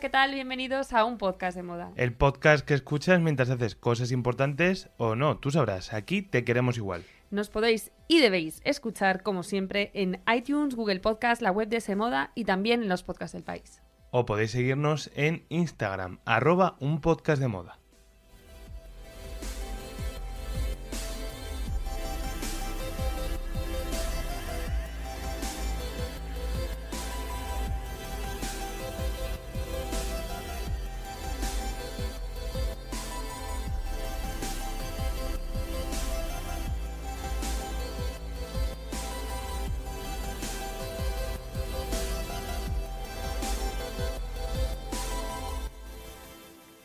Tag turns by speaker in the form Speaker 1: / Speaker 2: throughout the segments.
Speaker 1: ¿Qué tal? Bienvenidos a un podcast de moda.
Speaker 2: El podcast que escuchas mientras haces cosas importantes o no, tú sabrás, aquí te queremos igual.
Speaker 1: Nos podéis y debéis escuchar, como siempre, en iTunes, Google Podcast, la web de ese moda y también en los podcasts del país.
Speaker 2: O podéis seguirnos en Instagram, arroba un podcast de moda.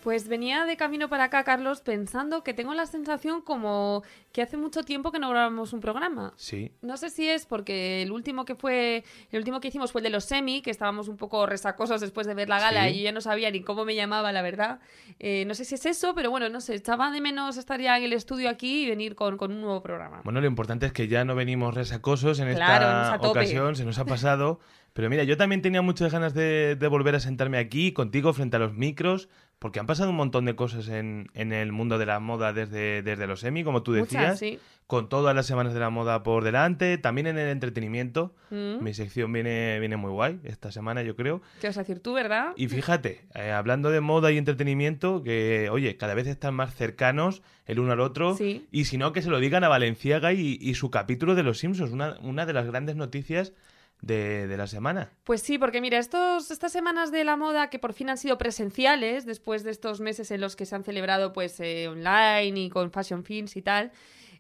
Speaker 1: Pues venía de camino para acá, Carlos, pensando que tengo la sensación como que hace mucho tiempo que no grabamos un programa.
Speaker 2: Sí.
Speaker 1: No sé si es porque el último que fue, el último que hicimos fue el de los semi, que estábamos un poco resacosos después de ver la gala
Speaker 2: Sí.
Speaker 1: y yo ya no sabía ni cómo me llamaba, la verdad. Eh, no sé si es eso, pero bueno, no sé, echaba de menos estar ya en el estudio aquí y venir con, con un nuevo programa.
Speaker 2: Bueno, lo importante es que ya no venimos resacosos en
Speaker 1: Claro,
Speaker 2: esta ocasión, se nos ha pasado. Pero mira, yo también tenía muchas ganas de, de volver a sentarme aquí contigo frente a los micros, porque han pasado un montón de cosas en, en el mundo de la moda desde, desde los Emmy, como tú decías,
Speaker 1: Muchas, sí.
Speaker 2: con todas las semanas de la moda por delante, también en el entretenimiento.
Speaker 1: Mm.
Speaker 2: Mi sección viene, viene muy guay esta semana, yo creo.
Speaker 1: ¿Qué vas a decir tú, verdad?
Speaker 2: Y fíjate, eh, hablando de moda y entretenimiento, que, oye, cada vez están más cercanos el uno al otro.
Speaker 1: Sí.
Speaker 2: Y si no, que se lo digan a Valenciaga y, y su capítulo de Los Simpsons, una, una de las grandes noticias de, la semana.
Speaker 1: Pues sí, porque mira, estos, estas semanas de la moda que por fin han sido presenciales, después de estos meses en los que se han celebrado pues eh, online y con fashion films y tal,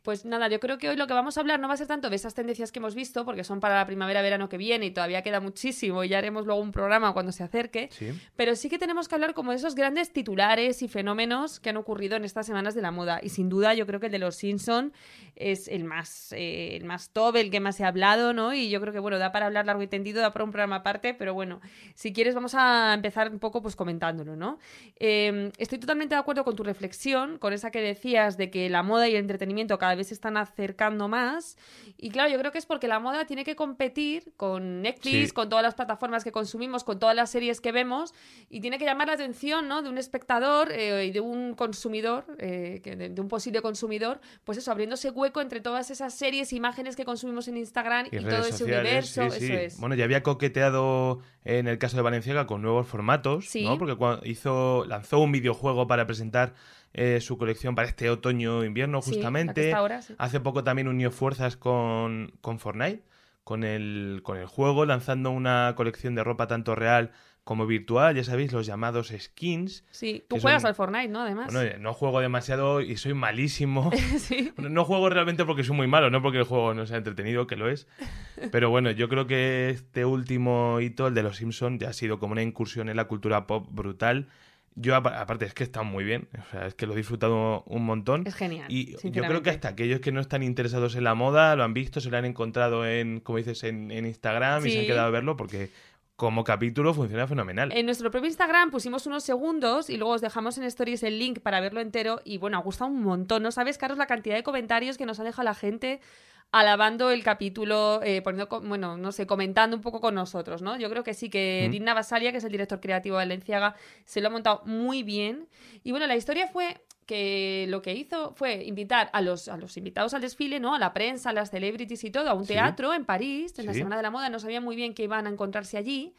Speaker 1: pues nada, yo creo que hoy lo que vamos a hablar no va a ser tanto de esas tendencias que hemos visto, porque son para la primavera-verano que viene y todavía queda muchísimo y ya haremos luego un programa cuando se acerque,
Speaker 2: Sí.
Speaker 1: pero sí que tenemos que hablar como de esos grandes titulares y fenómenos que han ocurrido en estas semanas de la moda. Y sin duda yo creo que el de los Simpson es el más, eh, el más top, el que más se ha hablado, ¿no? Y yo creo que, bueno, da para hablar largo y tendido, da para un programa aparte, pero bueno, si quieres vamos a empezar un poco pues comentándolo, ¿no? Eh, estoy totalmente de acuerdo con tu reflexión, con esa que decías de que la moda y el entretenimiento cada vez se están acercando más. Y claro, yo creo que es porque la moda tiene que competir con Netflix,
Speaker 2: Sí.
Speaker 1: con todas las plataformas que consumimos, con todas las series que vemos, y tiene que llamar la atención ¿no? de un espectador eh, y de un consumidor, eh, de, un posible consumidor, pues eso, abriéndose hueco entre todas esas series, imágenes que consumimos en Instagram y,
Speaker 2: Y
Speaker 1: todo
Speaker 2: redes
Speaker 1: ese
Speaker 2: sociales,
Speaker 1: universo.
Speaker 2: sí, sí.
Speaker 1: Eso es.
Speaker 2: Bueno, ya había coqueteado en el caso de Valenciaga con nuevos formatos. ¿no? Porque cuando hizo, lanzó un videojuego para presentar eh, su colección para este otoño-invierno, justamente.
Speaker 1: está ahora, sí.
Speaker 2: Hace poco también unió fuerzas con, con Fortnite, con el, con el juego, lanzando una colección de ropa tanto real como virtual, ya sabéis, los llamados skins.
Speaker 1: Sí, tú juegas
Speaker 2: son-
Speaker 1: al Fortnite, ¿no? Además.
Speaker 2: Bueno, no juego demasiado y soy malísimo.
Speaker 1: sí.
Speaker 2: No juego realmente porque soy muy malo, no porque el juego no sea entretenido, que lo es. Pero bueno, yo creo que este último hito, el de los Simpsons, ya ha sido como una incursión en la cultura pop brutal. Yo, apa- aparte, es que está muy bien. O sea, es que lo he disfrutado un montón.
Speaker 1: Es genial.
Speaker 2: Y yo creo que hasta aquellos que no están interesados en la moda lo han visto, se lo han encontrado en, como dices, en, en Instagram y se han quedado a verlo porque como capítulo funciona fenomenal.
Speaker 1: En nuestro propio Instagram pusimos unos segundos y luego os dejamos en stories el link para verlo entero y bueno, ha gustado un montón. No sabes, Carlos, la cantidad de comentarios que nos ha dejado la gente alabando el capítulo, eh, poniendo, bueno, no sé, comentando un poco con nosotros, ¿no? Yo creo que sí, que
Speaker 2: Mm.
Speaker 1: Dina Basalia, que es el director creativo de Valenciaga, se lo ha montado muy bien. Y bueno, la historia fue que lo que hizo fue invitar a los, a los invitados al desfile, ¿no? A la prensa, a las celebrities y todo, a un
Speaker 2: Sí.
Speaker 1: teatro en París, en la. Semana de la Moda, no sabían muy bien que iban a encontrarse allí.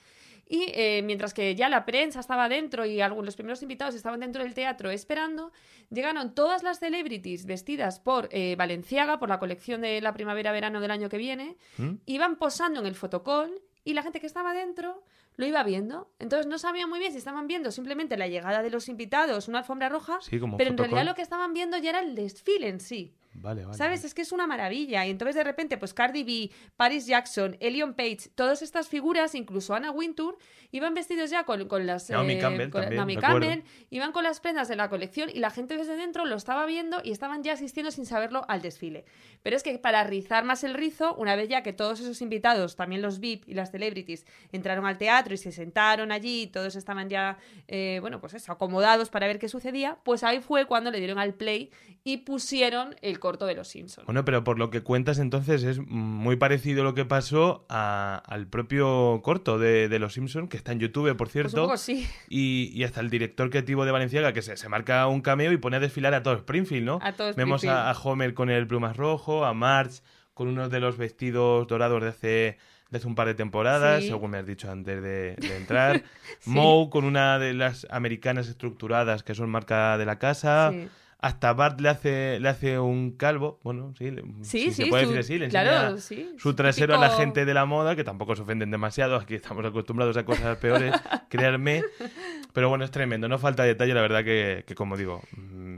Speaker 1: Y eh, mientras que ya la prensa estaba dentro y algunos, los primeros invitados estaban dentro del teatro esperando, llegaron todas las celebrities vestidas por eh, Valenciaga, por la colección de la primavera-verano del año que viene,
Speaker 2: ¿Mm?
Speaker 1: iban posando en el fotocall y la gente que estaba dentro lo iba viendo. Entonces no sabían muy bien si estaban viendo simplemente la llegada de los invitados, una alfombra roja,
Speaker 2: Sí, como
Speaker 1: pero en realidad lo que estaban viendo ya era el desfile en sí.
Speaker 2: Vale, vale.
Speaker 1: ¿Sabes? Es que es una maravilla. Y entonces de repente, pues Cardi B, Paris Jackson, Elion Page, todas estas figuras, incluso Anna Wintour, iban vestidos ya con, con las...
Speaker 2: Naomi
Speaker 1: eh,
Speaker 2: Campbell
Speaker 1: con-
Speaker 2: también,
Speaker 1: Naomi
Speaker 2: recuerdo.
Speaker 1: Campbell, iban con las prendas de la colección y la gente desde dentro lo estaba viendo y estaban ya asistiendo sin saberlo al desfile. Pero es que para rizar más el rizo, una vez ya que todos esos invitados, también los VIP y las celebrities, entraron al teatro y se sentaron allí y todos estaban ya, eh, bueno, pues eso, acomodados para ver qué sucedía, pues ahí fue cuando le dieron al play y pusieron el corto de los Simpsons.
Speaker 2: Bueno, pero por lo que cuentas entonces es muy parecido lo que pasó a- al propio corto de, de Los Simpsons, que está en YouTube, por
Speaker 1: Pues un
Speaker 2: cierto,
Speaker 1: poco sí.
Speaker 2: y, y hasta el director creativo de Valenciaga, que se, se marca un cameo y pone a desfilar a todo Springfield, ¿no?
Speaker 1: A todo
Speaker 2: Vemos a,
Speaker 1: Springfield.
Speaker 2: a Homer con el plumas rojo, a Marge con uno de los vestidos dorados de hace, de hace un par de temporadas,
Speaker 1: Sí.
Speaker 2: según me has dicho antes de, de entrar.
Speaker 1: Sí.
Speaker 2: Moe con una de las americanas estructuradas que son marca de la casa.
Speaker 1: Sí.
Speaker 2: Hasta Bart le hace, le hace un calvo. Bueno, sí,
Speaker 1: Sí, sí,
Speaker 2: se puede
Speaker 1: su-
Speaker 2: decir así, le
Speaker 1: claro, sí,
Speaker 2: su trasero a la gente de la moda, que tampoco se ofenden demasiado. Aquí estamos acostumbrados a cosas peores, créanme. Pero bueno, es tremendo. No falta detalle, la verdad que, que como digo,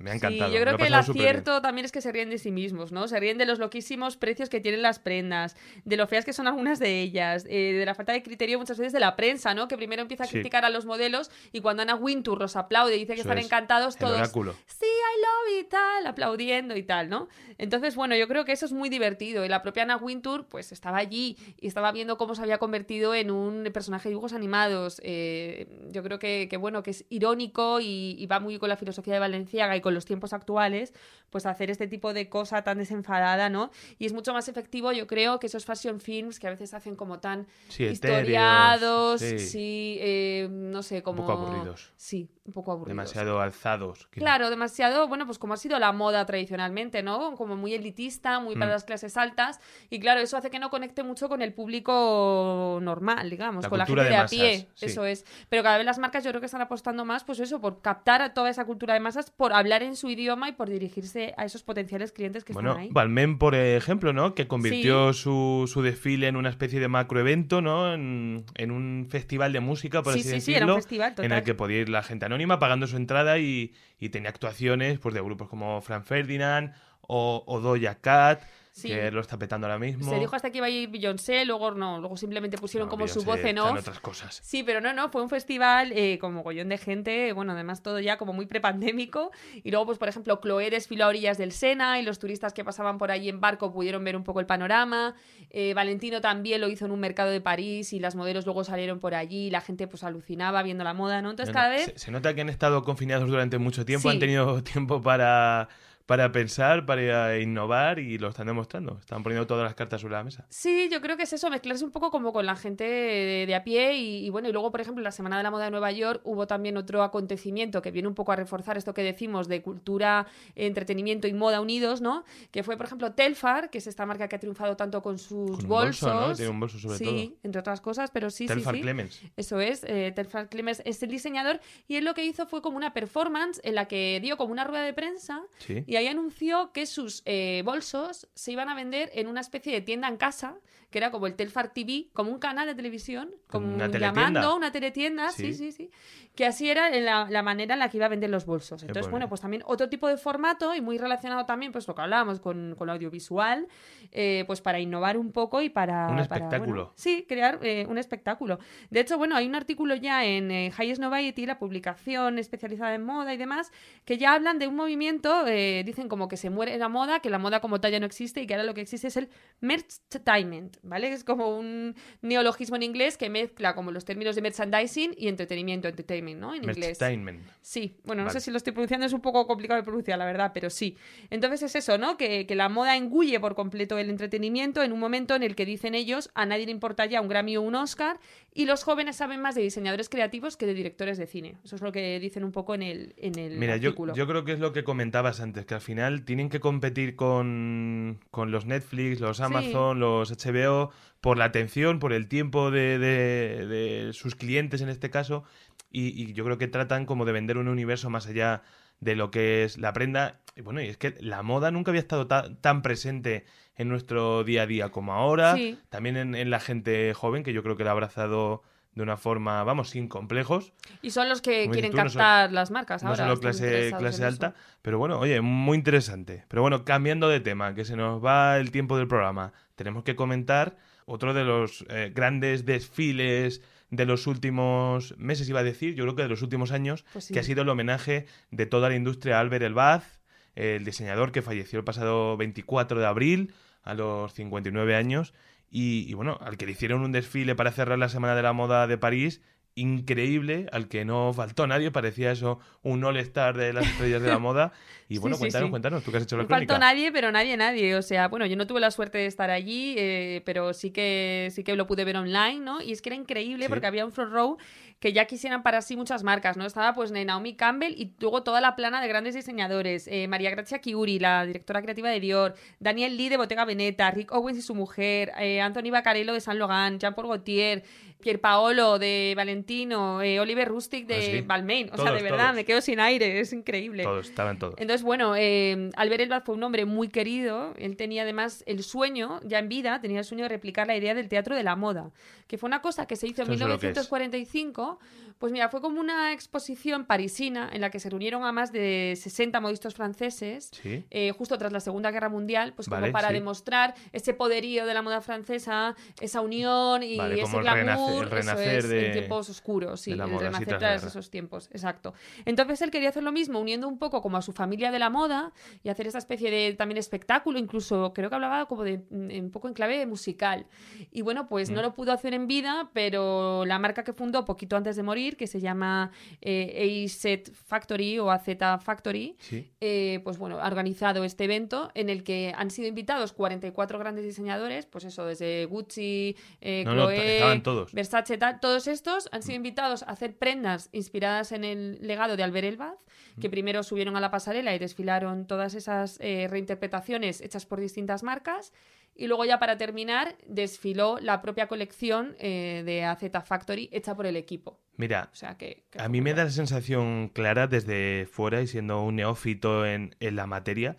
Speaker 2: me ha encantado.
Speaker 1: Sí, yo creo que el
Speaker 2: bien.
Speaker 1: acierto también es que se ríen de sí mismos, ¿no? Se ríen de los loquísimos precios que tienen las prendas, de lo feas que son algunas de ellas, eh, de la falta de criterio muchas veces de la prensa, ¿no? Que primero empieza a
Speaker 2: Sí.
Speaker 1: criticar a los modelos y cuando Ana Wintour los aplaude y dice que
Speaker 2: Eso
Speaker 1: están
Speaker 2: es,
Speaker 1: encantados
Speaker 2: el
Speaker 1: todos.
Speaker 2: oráculo.
Speaker 1: Sí, I love it, tal, aplaudiendo y tal, ¿no? Entonces, bueno, yo creo que eso es muy divertido. Y la propia Anna Wintour, pues estaba allí y estaba viendo cómo se había convertido en un personaje de dibujos animados. Eh, yo creo que, que, bueno, que es irónico y, y va muy con la filosofía de Valenciaga y con los tiempos actuales, pues hacer este tipo de cosa tan desenfadada, ¿no? Y es mucho más efectivo, yo creo, que esos fashion films que a veces hacen como tan
Speaker 2: Sí,
Speaker 1: historiados,
Speaker 2: etéreos,
Speaker 1: sí,
Speaker 2: sí.
Speaker 1: eh, no sé, como...
Speaker 2: poco aburridos.
Speaker 1: Sí, un poco aburridos.
Speaker 2: Demasiado alzados.
Speaker 1: Claro, demasiado, bueno, pues como ha sido la moda tradicionalmente, ¿no? Como muy elitista, muy para
Speaker 2: Mm.
Speaker 1: las clases altas. Y claro, eso hace que no conecte mucho con el público normal, digamos,
Speaker 2: La
Speaker 1: con la gente de,
Speaker 2: de
Speaker 1: a pie.
Speaker 2: masas, sí.
Speaker 1: Eso es. Pero cada vez las marcas yo creo que están apostando más, pues eso, por captar a toda esa cultura de masas, por hablar en su idioma y por dirigirse a esos potenciales clientes que
Speaker 2: Bueno,
Speaker 1: están ahí.
Speaker 2: Balmain, por ejemplo, ¿no? Que convirtió su, su desfile en una especie de macroevento, ¿no? En, en un festival de música, por
Speaker 1: Sí,
Speaker 2: así
Speaker 1: sí, sí,
Speaker 2: decirlo.
Speaker 1: era un festival,
Speaker 2: En el que podía ir la gente anónima pagando su entrada y, y tenía actuaciones pues, de grupos como Frank Ferdinand o, o Doja Cat,
Speaker 1: Sí.
Speaker 2: que lo está petando ahora mismo.
Speaker 1: Se dijo hasta que iba a ir Beyoncé, luego no, luego simplemente pusieron
Speaker 2: No,
Speaker 1: como su voz en off.
Speaker 2: otras cosas.
Speaker 1: Sí, pero no, no, fue un festival eh, con mogollón de gente, bueno, además todo ya como muy prepandémico. Y luego, pues, por ejemplo, Chloé desfiló a orillas del Sena y los turistas que pasaban por ahí en barco pudieron ver un poco el panorama. Eh, Valentino también lo hizo en un mercado de París y las modelos luego salieron por allí y la gente pues alucinaba viendo la moda, ¿no? Entonces
Speaker 2: No, no,
Speaker 1: cada vez...
Speaker 2: se, se nota que han estado confinados durante mucho tiempo,
Speaker 1: Sí.
Speaker 2: han tenido tiempo para, para pensar, para innovar y lo están demostrando. Están poniendo todas las cartas sobre la mesa.
Speaker 1: Sí, yo creo que es eso, mezclarse un poco como con la gente de, de a pie y, y bueno, y luego, por ejemplo, la Semana de la Moda de Nueva York hubo también otro acontecimiento que viene un poco a reforzar esto que decimos de cultura, entretenimiento y moda unidos, ¿no? Que fue, por ejemplo, Telfar, que es esta marca que ha triunfado tanto con sus
Speaker 2: Con un
Speaker 1: bolsos.
Speaker 2: bolso, ¿no? Tiene un bolso sobre
Speaker 1: sí,
Speaker 2: todo.
Speaker 1: entre otras cosas, pero sí,
Speaker 2: Telfar
Speaker 1: sí, sí.
Speaker 2: Clemens.
Speaker 1: Eso es, eh, Telfar Clemens es el diseñador y él lo que hizo fue como una performance en la que dio como una rueda de prensa
Speaker 2: Sí.
Speaker 1: y ahí anunció que sus eh, bolsos se iban a vender en una especie de tienda en casa, que era como el Telfar TV, como un canal de televisión, como
Speaker 2: Una
Speaker 1: llamando, una teletienda, sí,
Speaker 2: Sí.
Speaker 1: sí, sí. Que así era la, la manera en la que iba a vender los bolsos. Entonces, bueno, pues también otro tipo de formato y muy relacionado también, pues lo que hablábamos con, con lo audiovisual, eh, pues para innovar un poco y para...
Speaker 2: Un
Speaker 1: para,
Speaker 2: espectáculo.
Speaker 1: bueno, sí, crear eh, un espectáculo. De hecho, bueno, hay un artículo ya en Highest Noviety, la publicación especializada en moda y demás, que ya hablan de un movimiento, eh, dicen como que se muere la moda, que la moda como tal ya no existe y que ahora lo que existe es el merchandising, ¿vale? Es como un neologismo en inglés que mezcla como los términos de merchandising y entretenimiento, entertainment, ¿no? En inglés.
Speaker 2: Merchtainment.
Speaker 1: Sí, bueno, no
Speaker 2: Vale.
Speaker 1: sé si lo estoy pronunciando, es un poco complicado de pronunciar, la verdad, pero sí. Entonces es eso, ¿no? Que, que la moda engulle por completo el entretenimiento en un momento en el que dicen ellos a nadie le importa ya un Grammy o un Oscar y los jóvenes saben más de diseñadores creativos que de directores de cine. Eso es lo que dicen un poco en el, en el
Speaker 2: Mira, yo,
Speaker 1: artículo.
Speaker 2: yo creo que es lo que comentabas antes, que al final tienen que competir con, con los Netflix, los Amazon, los HBO, por la atención, por el tiempo de, de- de sus clientes en este caso, y, y yo creo que tratan como de vender un universo más allá de lo que es la prenda. Y bueno, y es que la moda nunca había estado ta- tan presente en nuestro día a día como ahora,
Speaker 1: Sí.
Speaker 2: también en, en la gente joven, que yo creo que la ha abrazado de una forma, vamos, sin complejos.
Speaker 1: Y son los que
Speaker 2: Como
Speaker 1: quieren
Speaker 2: dices no
Speaker 1: captar las marcas
Speaker 2: No
Speaker 1: ahora.
Speaker 2: solo
Speaker 1: están
Speaker 2: clase, alta, pero bueno, oye, muy interesante. Pero bueno, cambiando de tema, que se nos va el tiempo del programa, tenemos que comentar otro de los eh, grandes desfiles de los últimos meses, iba a decir, yo creo que de los últimos años,
Speaker 1: Pues sí.
Speaker 2: que ha sido el homenaje de toda la industria a Albert Elbaz, el diseñador que falleció el pasado 24 de abril a los 59 años y, y bueno, al que le hicieron un desfile para cerrar la Semana de la Moda de París increíble, al que no faltó nadie, parecía eso un all-star de las estrellas de la moda. Y bueno,
Speaker 1: sí,
Speaker 2: cuéntanos,
Speaker 1: sí.
Speaker 2: cuéntanos, tú que has hecho la
Speaker 1: No
Speaker 2: crónica.
Speaker 1: faltó nadie, pero nadie, nadie. O sea, bueno, yo no tuve la suerte de estar allí, eh, pero sí que sí que lo pude ver online, ¿no? Y es que era increíble porque había un front row que ya quisieran para sí muchas marcas, ¿no? Estaba pues Naomi Campbell y luego toda la plana de grandes diseñadores. eh, María Grazia Kiuri, la directora creativa de Dior, Daniel Lee de Bottega Veneta, Rick Owens y su mujer, eh, Anthony Baccarello de Saint Laurent, Jean-Paul Gaultier, Pier Paolo de Valentino, eh, Oliver Rustic de
Speaker 2: Ah.
Speaker 1: Balmain. O sea, de verdad,
Speaker 2: todos.
Speaker 1: me quedo sin aire, es increíble.
Speaker 2: Todos, estaban todos.
Speaker 1: Entonces, bueno, eh, Albert Elbaz fue un hombre muy querido. Él tenía además el sueño, ya en vida, tenía el sueño de replicar la idea del teatro de la moda, que fue una cosa que se hizo en
Speaker 2: Eso es lo que es.
Speaker 1: 1945. Pues mira, fue como una exposición parisina en la que se reunieron a más de 60 modistas franceses.
Speaker 2: Sí.
Speaker 1: eh, justo tras la Segunda Guerra Mundial, pues como para
Speaker 2: sí.
Speaker 1: demostrar ese poderío de la moda francesa, esa unión y
Speaker 2: Vale,
Speaker 1: ese glamour,
Speaker 2: el
Speaker 1: eso
Speaker 2: renacer
Speaker 1: es,
Speaker 2: de-
Speaker 1: en tiempos oscuros, sí, el renacer
Speaker 2: tras
Speaker 1: esos tiempos, exacto. Entonces él quería hacer lo mismo, uniendo un poco como a su familia de la moda y hacer esa especie de también espectáculo, incluso creo que hablaba como de mm, un poco en clave musical. Y bueno, pues
Speaker 2: Mm.
Speaker 1: no lo pudo hacer en vida, pero la marca que fundó poquito antes de morir, que se llama eh, AZ Factory o AZ Factory,
Speaker 2: Sí.
Speaker 1: eh, pues bueno, ha organizado este evento en el que han sido invitados 44 grandes diseñadores, pues eso, desde Gucci, eh,
Speaker 2: No, no, estaban todos.
Speaker 1: Versace, tal, todos estos han sido invitados a hacer prendas inspiradas en el legado de Albert Elbaz, que primero subieron a la pasarela y desfilaron todas esas eh, reinterpretaciones hechas por distintas marcas. Y luego ya para terminar, desfiló la propia colección eh, de AZ Factory hecha por el equipo.
Speaker 2: Mira,
Speaker 1: O sea que... que
Speaker 2: a mí me da la sensación clara desde fuera y siendo un neófito en, en la materia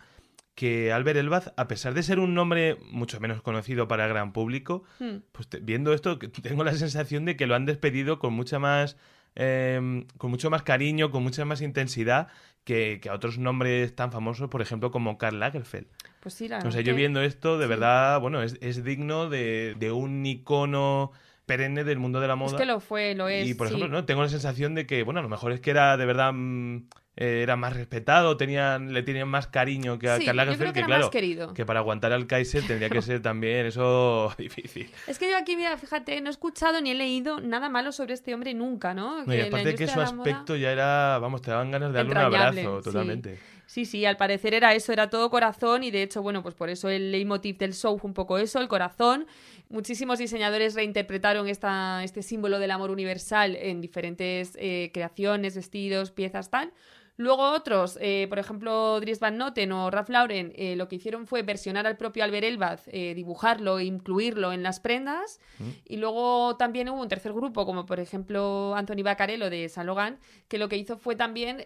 Speaker 2: que Albert Elbaz, a pesar de ser un nombre mucho menos conocido para el gran público,
Speaker 1: Hmm.
Speaker 2: pues te- viendo esto que tengo la sensación de que lo han despedido con mucha más eh, con mucho más cariño, con mucha más intensidad que, que a otros nombres tan famosos, por ejemplo, como Karl Lagerfeld.
Speaker 1: Pues sí, la
Speaker 2: O sea,
Speaker 1: verdad
Speaker 2: yo
Speaker 1: que-
Speaker 2: viendo esto, de
Speaker 1: sí.
Speaker 2: verdad, bueno, es, es digno de, de un icono perenne del mundo de la moda.
Speaker 1: Es que lo fue, lo es.
Speaker 2: y por
Speaker 1: sí.
Speaker 2: ejemplo, ¿no? tengo la sensación de que, bueno, a lo mejor es que era de verdad mm, eh, era más respetado, tenían, le tenían más cariño que a
Speaker 1: Sí,
Speaker 2: Karl Lagerfeld,
Speaker 1: que era
Speaker 2: claro,
Speaker 1: más querido.
Speaker 2: que para aguantar al Kaiser tendría que ser también eso difícil.
Speaker 1: Es que yo aquí, mira, fíjate, no he escuchado ni he leído nada malo sobre este hombre nunca, ¿no?
Speaker 2: No, y
Speaker 1: Que
Speaker 2: aparte que su
Speaker 1: moda-
Speaker 2: aspecto ya era, vamos, te daban ganas de darle un abrazo, totalmente.
Speaker 1: Sí, sí, al parecer era eso, era todo corazón y de hecho, bueno, pues por eso el leitmotiv del show fue un poco eso, el corazón. Muchísimos diseñadores reinterpretaron esta, este símbolo del amor universal en diferentes eh, creaciones, vestidos, piezas, tal. Luego otros, eh, por ejemplo, Dries Van Noten o Ralph Lauren, eh, lo que hicieron fue versionar al propio Albert Elbaz, eh, dibujarlo e incluirlo en las prendas.
Speaker 2: Mm.
Speaker 1: Y luego también hubo un tercer grupo, como por ejemplo Anthony Baccarello de Saint Laurent, que lo que hizo fue también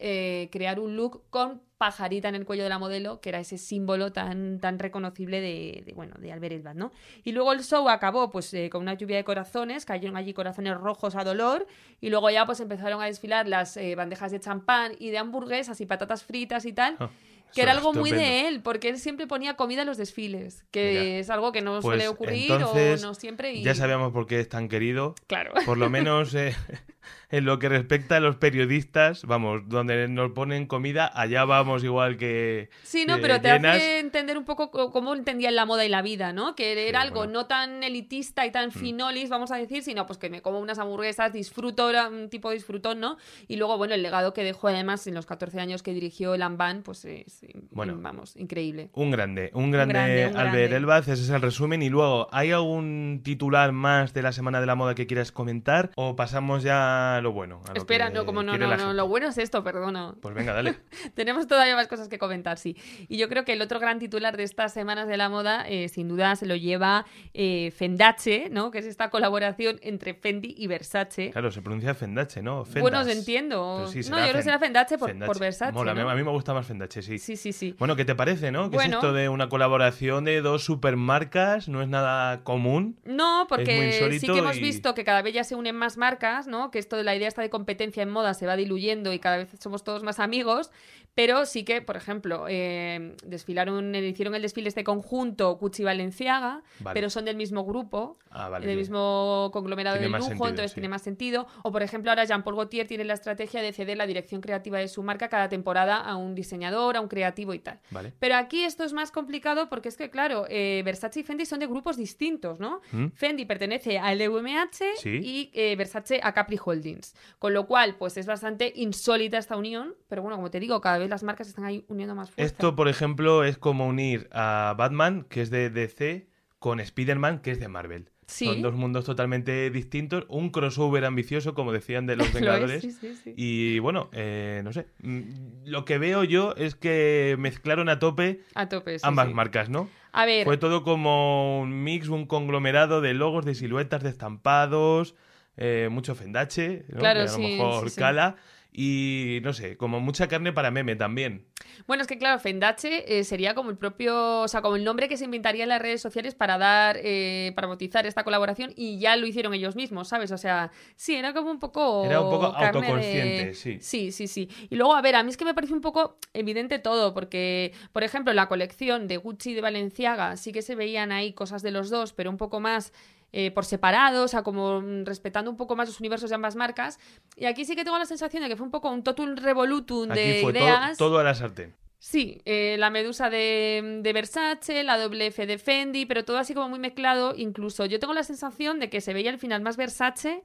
Speaker 1: crear un look con pajarita en el cuello de la modelo, que era ese símbolo tan, tan reconocible de, de, bueno, de Albert Elbaz, ¿no? Y luego el show acabó pues eh, con una lluvia de corazones, cayeron allí corazones rojos a dolor, y luego ya pues empezaron a desfilar las eh, bandejas de champán y de hamburguesas y patatas fritas y tal.
Speaker 2: Ah,
Speaker 1: Que era algo muy de él, porque él siempre ponía comida en los desfiles, que
Speaker 2: Mira.
Speaker 1: es algo que no
Speaker 2: Pues
Speaker 1: suele ocurrir
Speaker 2: entonces,
Speaker 1: o no siempre. Y...
Speaker 2: Ya sabíamos por qué es tan querido.
Speaker 1: Claro.
Speaker 2: Por lo menos eh, en lo que respecta a los periodistas, vamos, donde nos ponen comida, allá vamos igual que.
Speaker 1: Sí, no,
Speaker 2: eh,
Speaker 1: pero te
Speaker 2: llenas.
Speaker 1: hace entender un poco co- cómo entendían la moda y la vida, ¿no? Que era
Speaker 2: Sí,
Speaker 1: algo
Speaker 2: bueno. Mm.
Speaker 1: no tan elitista y tan finolis, vamos a decir, sino pues que me como unas hamburguesas, disfruto, era un tipo de disfrutón, ¿no? Y luego, bueno, el legado que dejó además en los 14 años que dirigió Lamban, pues es,
Speaker 2: Bueno.
Speaker 1: vamos, increíble.
Speaker 2: Un grande, un grande,
Speaker 1: grande, un
Speaker 2: Albert
Speaker 1: grande.
Speaker 2: Elbaz, ese es el resumen. Y luego, ¿hay algún titular más de la Semana de la Moda que quieras comentar? ¿O pasamos ya a lo bueno? a lo
Speaker 1: Espera,
Speaker 2: que
Speaker 1: no, como no, no, no, lo bueno es esto, perdona.
Speaker 2: Pues venga, dale.
Speaker 1: Tenemos todavía más cosas que comentar, sí. Y yo creo que el otro gran titular de estas semanas de la moda, eh, sin duda, se lo lleva eh, Fendace, ¿no? Que es esta colaboración entre Fendi y Versace.
Speaker 2: Claro, se pronuncia Fendache, ¿no?
Speaker 1: Bueno, os
Speaker 2: Fendas.
Speaker 1: entiendo.
Speaker 2: Sí,
Speaker 1: no, yo creo que será por,
Speaker 2: Fendache.
Speaker 1: por Versace.
Speaker 2: Mola,
Speaker 1: ¿no?
Speaker 2: a mí me gusta más Fendache, sí.
Speaker 1: Sí, sí, sí.
Speaker 2: Bueno, ¿qué te parece, no? ¿Qué
Speaker 1: Bueno.
Speaker 2: es esto de una colaboración de dos supermarcas? No es nada común.
Speaker 1: No, porque sí que hemos
Speaker 2: y-
Speaker 1: visto que cada vez ya se unen más marcas, ¿no? Que esto de la idea esta de competencia en moda se va diluyendo y cada vez somos todos más amigos. Pero sí que, por ejemplo, eh, desfilaron, hicieron el desfile este conjunto Gucci y Valenciaga,
Speaker 2: Vale.
Speaker 1: pero son del mismo grupo,
Speaker 2: Ah, vale.
Speaker 1: del
Speaker 2: bien.
Speaker 1: mismo conglomerado
Speaker 2: Tiene
Speaker 1: de lujo,
Speaker 2: sentido,
Speaker 1: entonces
Speaker 2: sí.
Speaker 1: tiene más sentido. O, por ejemplo, ahora Jean-Paul Gaultier tiene la estrategia de ceder la dirección creativa de su marca cada temporada a un diseñador, a un creativo y tal.
Speaker 2: Vale.
Speaker 1: Pero aquí esto es más complicado porque es que, claro, eh, Versace y Fendi son de grupos distintos, ¿no?
Speaker 2: ¿Mm?
Speaker 1: Fendi pertenece al LVMH
Speaker 2: Sí.
Speaker 1: y eh, Versace a Capri Holdings. Con lo cual, pues es bastante insólita esta unión. Pero bueno, como te digo, cada vez las marcas están ahí uniendo más fuerza.
Speaker 2: Esto, por ejemplo, es como unir a Batman, que es de DC, con Spider-Man, que es de Marvel.
Speaker 1: Sí.
Speaker 2: Son dos mundos totalmente distintos, un crossover ambicioso, como decían de los
Speaker 1: Lo es,
Speaker 2: Vengadores.
Speaker 1: sí, sí, sí.
Speaker 2: Y bueno, eh, no sé. Mm, Lo que veo yo es que mezclaron a tope
Speaker 1: A tope,
Speaker 2: ambas marcas, ¿no?
Speaker 1: A ver,
Speaker 2: Fue todo como un mix, un conglomerado de logos, de siluetas, de estampados, eh, mucho fendache, ¿no?
Speaker 1: Claro,
Speaker 2: que a lo
Speaker 1: sí,
Speaker 2: mejor
Speaker 1: sí, sí.
Speaker 2: cala. Y no sé, como mucha carne para meme también.
Speaker 1: Bueno, es que claro, Fendache eh, sería como el propio, o sea, como el nombre que se inventaría en las redes sociales para dar, eh, para bautizar esta colaboración y ya lo hicieron ellos mismos, ¿sabes? O sea, sí, era como un poco...
Speaker 2: Era un poco
Speaker 1: de-
Speaker 2: autoconsciente, sí.
Speaker 1: Sí, sí, sí. Y luego, a ver, a mí es que me parece un poco evidente todo, porque, por ejemplo, la colección de Gucci y de Valenciaga sí que se veían ahí cosas de los dos, pero un poco más eh, por separado, o sea, como mm, respetando un poco más los universos de ambas marcas. Y aquí sí que tengo la sensación de que fue un poco un totum revolutum
Speaker 2: Aquí
Speaker 1: de
Speaker 2: fue todo,
Speaker 1: ideas.
Speaker 2: todo a la sartén.
Speaker 1: Sí, eh, la medusa de, de Versace, la doble F de Fendi, pero todo así como muy mezclado. Incluso yo tengo la sensación de que se veía al final más Versace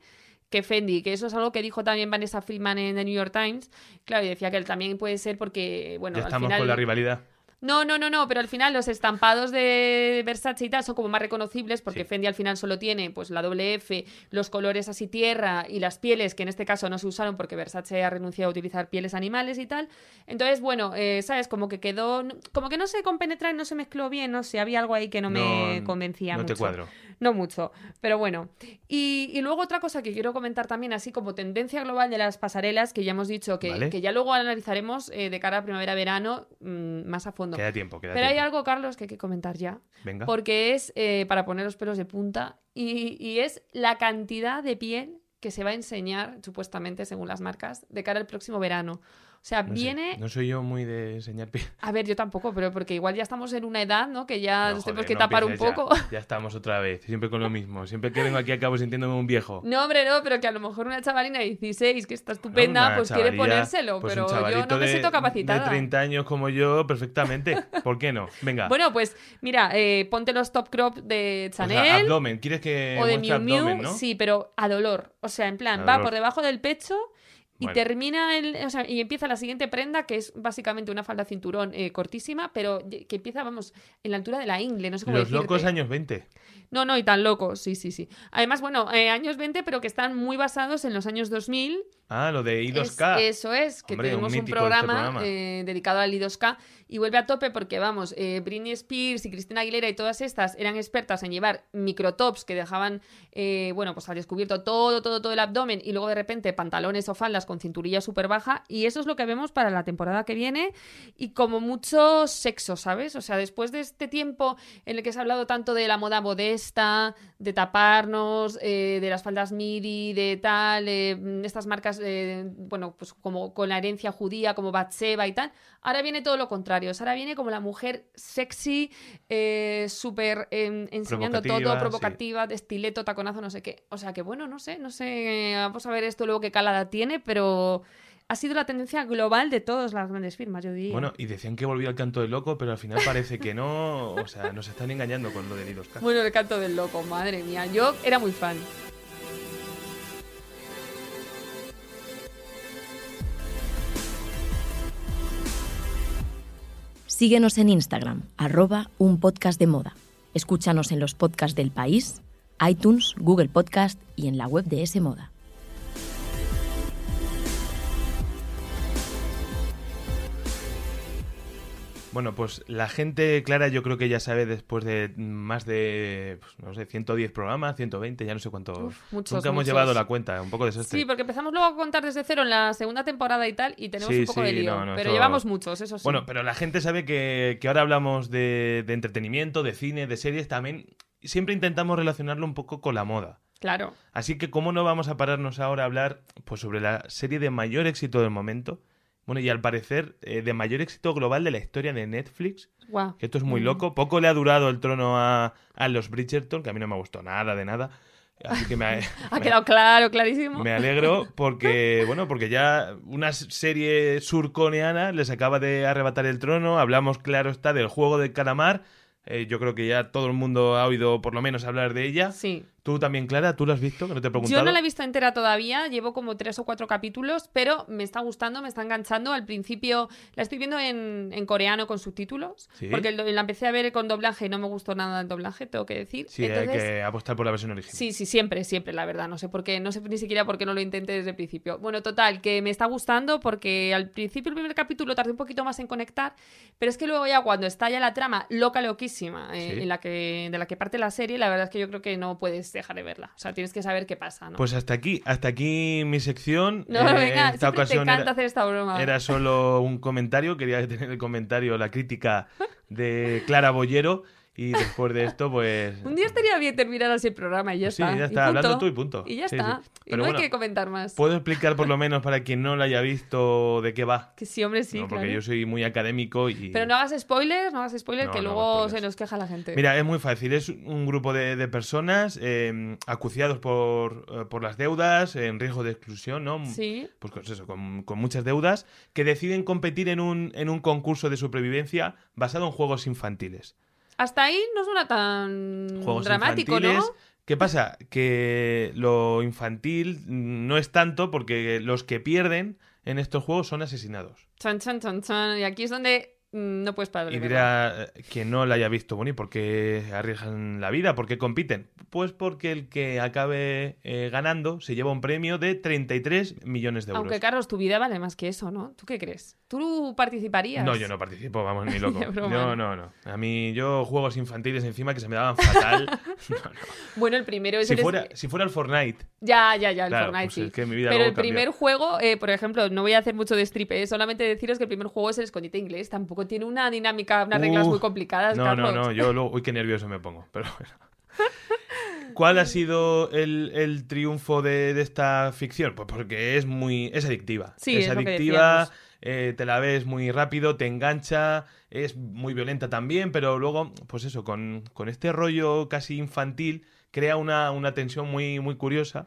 Speaker 1: que Fendi, que eso es algo que dijo también Vanessa Friedman en The New York Times. Claro, y decía que también puede ser porque, bueno,
Speaker 2: ya
Speaker 1: al
Speaker 2: estamos
Speaker 1: final...
Speaker 2: con la rivalidad.
Speaker 1: No, no, no, no, pero al final los estampados de Versace y tal son como más reconocibles porque
Speaker 2: Sí.
Speaker 1: Fendi al final solo tiene pues la doble F, los colores así tierra y las pieles que en este caso no se usaron porque Versace ha renunciado a utilizar pieles animales y tal. Entonces, bueno, eh, sabes, como que quedó, como que no se compenetra y no se mezcló bien, no sé, había algo ahí que no, me
Speaker 2: No-
Speaker 1: convencía
Speaker 2: No
Speaker 1: mucho.
Speaker 2: te cuadro.
Speaker 1: No mucho, pero bueno. Y, y luego otra cosa que quiero comentar también, así como tendencia global de las pasarelas, que ya hemos dicho que,
Speaker 2: Vale.
Speaker 1: que ya luego analizaremos eh, de cara a primavera-verano mm, más a fondo.
Speaker 2: Queda tiempo, queda
Speaker 1: Pero hay algo, Carlos, que hay que comentar ya.
Speaker 2: Venga.
Speaker 1: Porque es eh, para poner los pelos de punta y, y es la cantidad de piel que se va a enseñar, supuestamente, según las marcas, de cara al próximo verano. O sea,
Speaker 2: No sé,
Speaker 1: viene...
Speaker 2: No soy yo muy de enseñar piel.
Speaker 1: A ver, yo tampoco, pero porque igual ya estamos en una edad, ¿no? Que ya
Speaker 2: No,
Speaker 1: nos tenemos que
Speaker 2: no
Speaker 1: tapar un
Speaker 2: ya.
Speaker 1: poco.
Speaker 2: Ya. estamos otra vez, siempre con lo mismo. Siempre que vengo aquí acabo sintiéndome un viejo.
Speaker 1: No, hombre, no, pero que a lo mejor una chavalina de 16 que está estupenda, pues quiere ponérselo,
Speaker 2: pues
Speaker 1: pero yo no me
Speaker 2: de-
Speaker 1: siento capacitada.
Speaker 2: De 30 años como yo, perfectamente. ¿Por qué no? Venga.
Speaker 1: Bueno, pues mira, eh, ponte los top crop de
Speaker 2: O sea,
Speaker 1: Chanel
Speaker 2: abdomen. ¿Quieres que
Speaker 1: o de Miu Miu,
Speaker 2: abdomen,
Speaker 1: sí, pero a dolor. O sea, en plan, va por debajo del pecho y
Speaker 2: Bueno.
Speaker 1: termina el, o sea, y empieza la siguiente prenda que es básicamente una falda cinturón eh, cortísima, pero que empieza, vamos, en la altura de la ingle, no sé cómo
Speaker 2: Los
Speaker 1: decirte.
Speaker 2: locos años 20.
Speaker 1: No, no, y tan locos, sí, sí, sí. Además, bueno, eh, años 20, pero que están muy basados en los años 2000
Speaker 2: Ah, lo de
Speaker 1: es-
Speaker 2: I2K.
Speaker 1: eso es, que
Speaker 2: Hombre, un
Speaker 1: tenemos un,
Speaker 2: de este
Speaker 1: programa,
Speaker 2: programa.
Speaker 1: eh, dedicado al I2K y vuelve a tope porque, vamos, eh, Britney Spears y Cristina Aguilera y todas estas eran expertas en llevar microtops que dejaban, eh, bueno, pues al descubierto todo, todo, todo el abdomen y luego de repente pantalones o faldas con cinturilla súper baja y eso es lo que vemos para la temporada que viene y como mucho sexo, ¿sabes? O sea, después de este tiempo en el que se ha hablado tanto de la moda modesta, de taparnos, eh, de las faldas midi, de tal, eh, estas marcas, eh, bueno, pues como con la herencia judía, como Batseba y tal. Ahora viene todo lo contrario. O sea, Ahora viene como la mujer sexy, eh, súper eh, enseñando
Speaker 2: Provocativa,
Speaker 1: todo,
Speaker 2: sí.
Speaker 1: provocativa, de estileto, taconazo, no sé qué. O sea que bueno, no sé, no sé, vamos a ver esto luego qué calada tiene, pero ha sido la tendencia global de todas las grandes firmas, yo diría.
Speaker 2: Bueno, y decían que volvía al canto del loco, pero al final parece que no. O sea, nos están engañando con lo del I2K.
Speaker 1: Bueno, el canto del loco, madre mía. Yo era muy fan.
Speaker 3: Síguenos en Instagram, arroba un podcast de moda. Escúchanos en los podcasts del país, iTunes, Google Podcast y en la web de S Moda.
Speaker 2: Bueno, pues la gente, Clara, yo creo que ya sabe después de más de, pues, no sé, 110 programas, 120, ya no sé cuántos.
Speaker 1: Uf, muchos,
Speaker 2: Nunca hemos
Speaker 1: muchos.
Speaker 2: llevado la cuenta, un poco desastre.
Speaker 1: Sí, porque empezamos luego a contar desde cero en la segunda temporada y tal, y tenemos
Speaker 2: Sí,
Speaker 1: un poco de lío.
Speaker 2: no, no,
Speaker 1: pero llevamos muchos, eso sí.
Speaker 2: Bueno, pero la gente sabe que, que ahora hablamos de, de entretenimiento, de cine, de series, también siempre intentamos relacionarlo un poco con la moda.
Speaker 1: Claro.
Speaker 2: Así que, ¿cómo no vamos a pararnos ahora a hablar pues, sobre la serie de mayor éxito del momento? Bueno, y al parecer, eh, de mayor éxito global de la historia de Netflix. Que esto es muy
Speaker 1: Mm.
Speaker 2: loco. Poco le ha durado el trono a, a los Bridgerton, que a mí no me gustó nada de nada. Así que me,
Speaker 1: Ha
Speaker 2: me-
Speaker 1: quedado claro, clarísimo.
Speaker 2: me alegro porque, bueno, porque ya una serie surcoreana les acaba de arrebatar el trono. Hablamos, claro está, del juego de calamar. Eh, yo creo que ya todo el mundo ha oído por lo menos hablar de ella.
Speaker 1: Sí.
Speaker 2: Tú también, Clara, ¿tú la has visto? Que no te he preguntado.
Speaker 1: Yo no la he visto entera todavía, llevo como tres o cuatro capítulos, pero me está gustando, me está enganchando. Al principio la estoy viendo en, en coreano con subtítulos,
Speaker 2: Sí.
Speaker 1: porque el la empecé a ver con doblaje y no me gustó nada el doblaje, tengo que decir.
Speaker 2: Sí,
Speaker 1: Entonces,
Speaker 2: hay que apostar por la versión original.
Speaker 1: Sí, sí, siempre, siempre, la verdad. No sé por qué, no sé ni siquiera por qué no lo intenté desde el principio. Bueno, total, que me está gustando porque al principio el primer capítulo tardé un poquito más en conectar, pero es que luego ya cuando está ya la trama loca, loquísima, eh,
Speaker 2: Sí.
Speaker 1: en la que, de la que parte la serie, la verdad es que yo creo que no puedes dejar de verla. O sea, tienes que saber qué pasa, ¿no?
Speaker 2: Pues hasta aquí, hasta aquí mi sección.
Speaker 1: no,
Speaker 2: Eh,
Speaker 1: venga,
Speaker 2: en esta
Speaker 1: siempre te
Speaker 2: ocasión
Speaker 1: encanta
Speaker 2: era,
Speaker 1: hacer esta broma.
Speaker 2: era solo un comentario. Quería tener el comentario, la crítica de Clara Bollero. Y después de esto, pues.
Speaker 1: Un día estaría bien terminar así el programa y ya
Speaker 2: Pues sí,
Speaker 1: está.
Speaker 2: ya
Speaker 1: y
Speaker 2: está, hablando
Speaker 1: punto.
Speaker 2: tú y punto.
Speaker 1: Y ya
Speaker 2: Sí,
Speaker 1: está.
Speaker 2: sí.
Speaker 1: Y
Speaker 2: Pero
Speaker 1: no
Speaker 2: bueno,
Speaker 1: hay que comentar más.
Speaker 2: ¿Puedo explicar por lo menos para quien no la haya visto de qué va?
Speaker 1: Que sí, hombre, sí,
Speaker 2: No, porque
Speaker 1: claro.
Speaker 2: yo soy muy académico y.
Speaker 1: Pero no hagas spoilers, no hagas spoilers,
Speaker 2: No,
Speaker 1: que
Speaker 2: no
Speaker 1: luego
Speaker 2: spoilers.
Speaker 1: se nos queja la gente.
Speaker 2: Mira, es muy fácil. Es un grupo de, de personas eh, acuciados por, eh, por las deudas, en riesgo de exclusión, ¿no?
Speaker 1: Sí.
Speaker 2: Pues con, eso, con, con muchas deudas, que deciden competir en un, en un concurso de supervivencia basado en juegos infantiles.
Speaker 1: Hasta ahí no suena tan
Speaker 2: Juegos
Speaker 1: dramático,
Speaker 2: infantiles.
Speaker 1: ¿no?
Speaker 2: ¿Qué pasa? Que lo infantil no es tanto porque los que pierden en estos juegos son asesinados.
Speaker 1: Chan, chan, chan, chan. Y aquí es donde no puedes parar
Speaker 2: Y dirá eh, quien no la haya visto, bueno, ¿y por qué arriesgan la vida? ¿Por qué compiten? Pues porque el que acabe eh, ganando se lleva un premio de 33 millones de euros.
Speaker 1: Aunque, Carlos, tu vida vale más que eso, ¿no? ¿Tú qué crees? ¿Tú participarías?
Speaker 2: No, yo no participo, vamos, ni loco. No, no, no. A mí, yo juegos infantiles encima que se me daban fatal. No, no.
Speaker 1: Bueno, el primero es
Speaker 2: Si,
Speaker 1: el...
Speaker 2: fuera, si fuera el Fortnite,
Speaker 1: Ya, ya, ya, el
Speaker 2: Claro,
Speaker 1: Fortnite,
Speaker 2: pues
Speaker 1: sí.
Speaker 2: es que mi vida
Speaker 1: Pero el
Speaker 2: cambió.
Speaker 1: primer juego, eh, por ejemplo, no voy a hacer mucho de strip, eh, solamente deciros que el primer juego es el escondite inglés. Tampoco tiene una dinámica, unas reglas muy complicadas,
Speaker 2: No,
Speaker 1: Carlos.
Speaker 2: no, no, yo luego, uy, qué nervioso me pongo, pero bueno. ¿Cuál ha sido el, el triunfo de, de esta ficción? Pues porque es muy, es adictiva.
Speaker 1: Sí,
Speaker 2: es adictiva, eh, te la ves muy rápido, te engancha, es muy violenta también, pero luego, pues eso, con, con este rollo casi infantil, crea una, una tensión muy, muy curiosa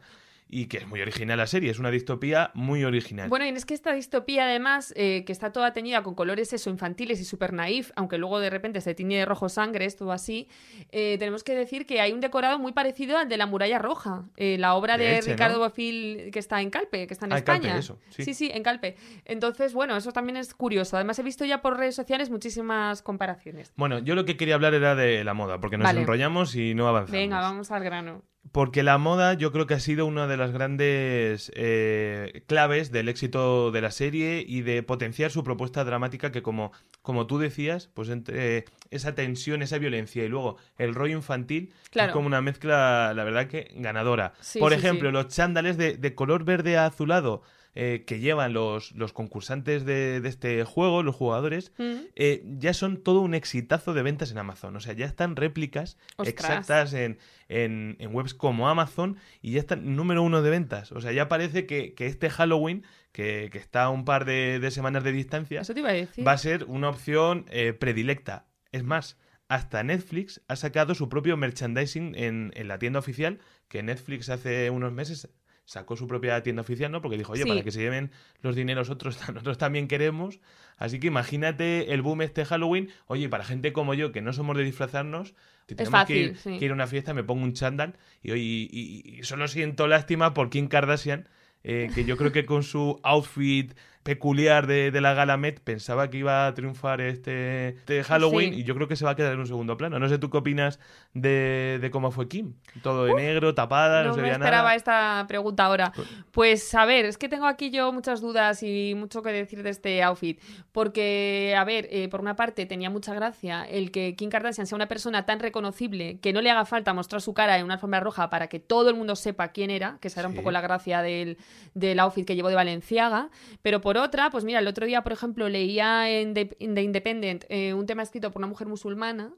Speaker 2: y que es muy original la serie, es una distopía muy original.
Speaker 1: Bueno, y es que esta distopía, además, eh, que está toda teñida con colores eso, infantiles y súper naif, aunque luego de repente se tiñe de rojo sangre, esto así, eh, tenemos que decir que hay un decorado muy parecido al de la Muralla Roja, eh, la obra
Speaker 2: De
Speaker 1: de,
Speaker 2: Elche, ¿no?
Speaker 1: Ricardo Bofill que está en Calpe, que está en
Speaker 2: Ah, en Calpe,
Speaker 1: España.
Speaker 2: eso, sí.
Speaker 1: sí, sí, en Calpe. Entonces, bueno, eso también es curioso. Además, he visto ya por redes sociales muchísimas comparaciones.
Speaker 2: Bueno, yo lo que quería hablar era de la moda, porque nos
Speaker 1: Vale.
Speaker 2: enrollamos y no avanzamos.
Speaker 1: Venga, vamos al grano.
Speaker 2: Porque la moda yo creo que ha sido una de las grandes eh, claves del éxito de la serie y de potenciar su propuesta dramática que como, como tú decías, pues entre esa tensión, esa violencia y luego el rollo infantil
Speaker 1: Claro.
Speaker 2: es como una mezcla, la verdad que ganadora.
Speaker 1: Sí,
Speaker 2: Por
Speaker 1: sí,
Speaker 2: ejemplo,
Speaker 1: sí.
Speaker 2: los chándales de, de color verde azulado eh, que llevan los, los concursantes de, de este juego, los jugadores,
Speaker 1: Mm.
Speaker 2: eh, ya son todo un exitazo de ventas en Amazon. O sea, ya están réplicas
Speaker 1: Ostras.
Speaker 2: exactas en, en- en webs como Amazon y ya están número uno de ventas. O sea, ya parece que, que este Halloween, que, que está a un par de, de semanas de distancia,
Speaker 1: Eso te iba a decir.
Speaker 2: va a ser una opción eh, predilecta. Es más, hasta Netflix ha sacado su propio merchandising en, en la tienda oficial, que Netflix hace unos meses sacó su propia tienda oficial, ¿no? Porque dijo, oye,
Speaker 1: Sí.
Speaker 2: para que se lleven los dineros otros, nosotros también queremos. Así que imagínate el boom este Halloween. Oye, para gente como yo, que no somos de disfrazarnos, si tenemos que,
Speaker 1: fácil,
Speaker 2: ir,
Speaker 1: sí.
Speaker 2: que ir a una fiesta, me pongo un chándal y, y- y solo siento lástima por Kim Kardashian, eh, que yo creo que con su outfit peculiar de, de la gala Met, pensaba que iba a triunfar este, este Halloween
Speaker 1: Sí.
Speaker 2: y yo creo que se va a quedar en un segundo plano. No sé tú qué opinas de, de cómo fue Kim. Todo de negro, tapada, no,
Speaker 1: No
Speaker 2: se
Speaker 1: me
Speaker 2: veía
Speaker 1: esperaba
Speaker 2: nada.
Speaker 1: esta pregunta ahora. Pues a ver, es que tengo aquí yo muchas dudas y mucho que decir de este outfit. Porque, a ver, eh, por una parte tenía mucha gracia el que Kim Kardashian sea una persona tan reconocible que no le haga falta mostrar su cara en una alfombra roja para que todo el mundo sepa quién era, que esa era un poco la gracia del, del outfit que llevó de Valenciaga. Pero por otra, pues mira, el otro día, por ejemplo, leía en The, en The Independent eh, un tema escrito por una mujer musulmana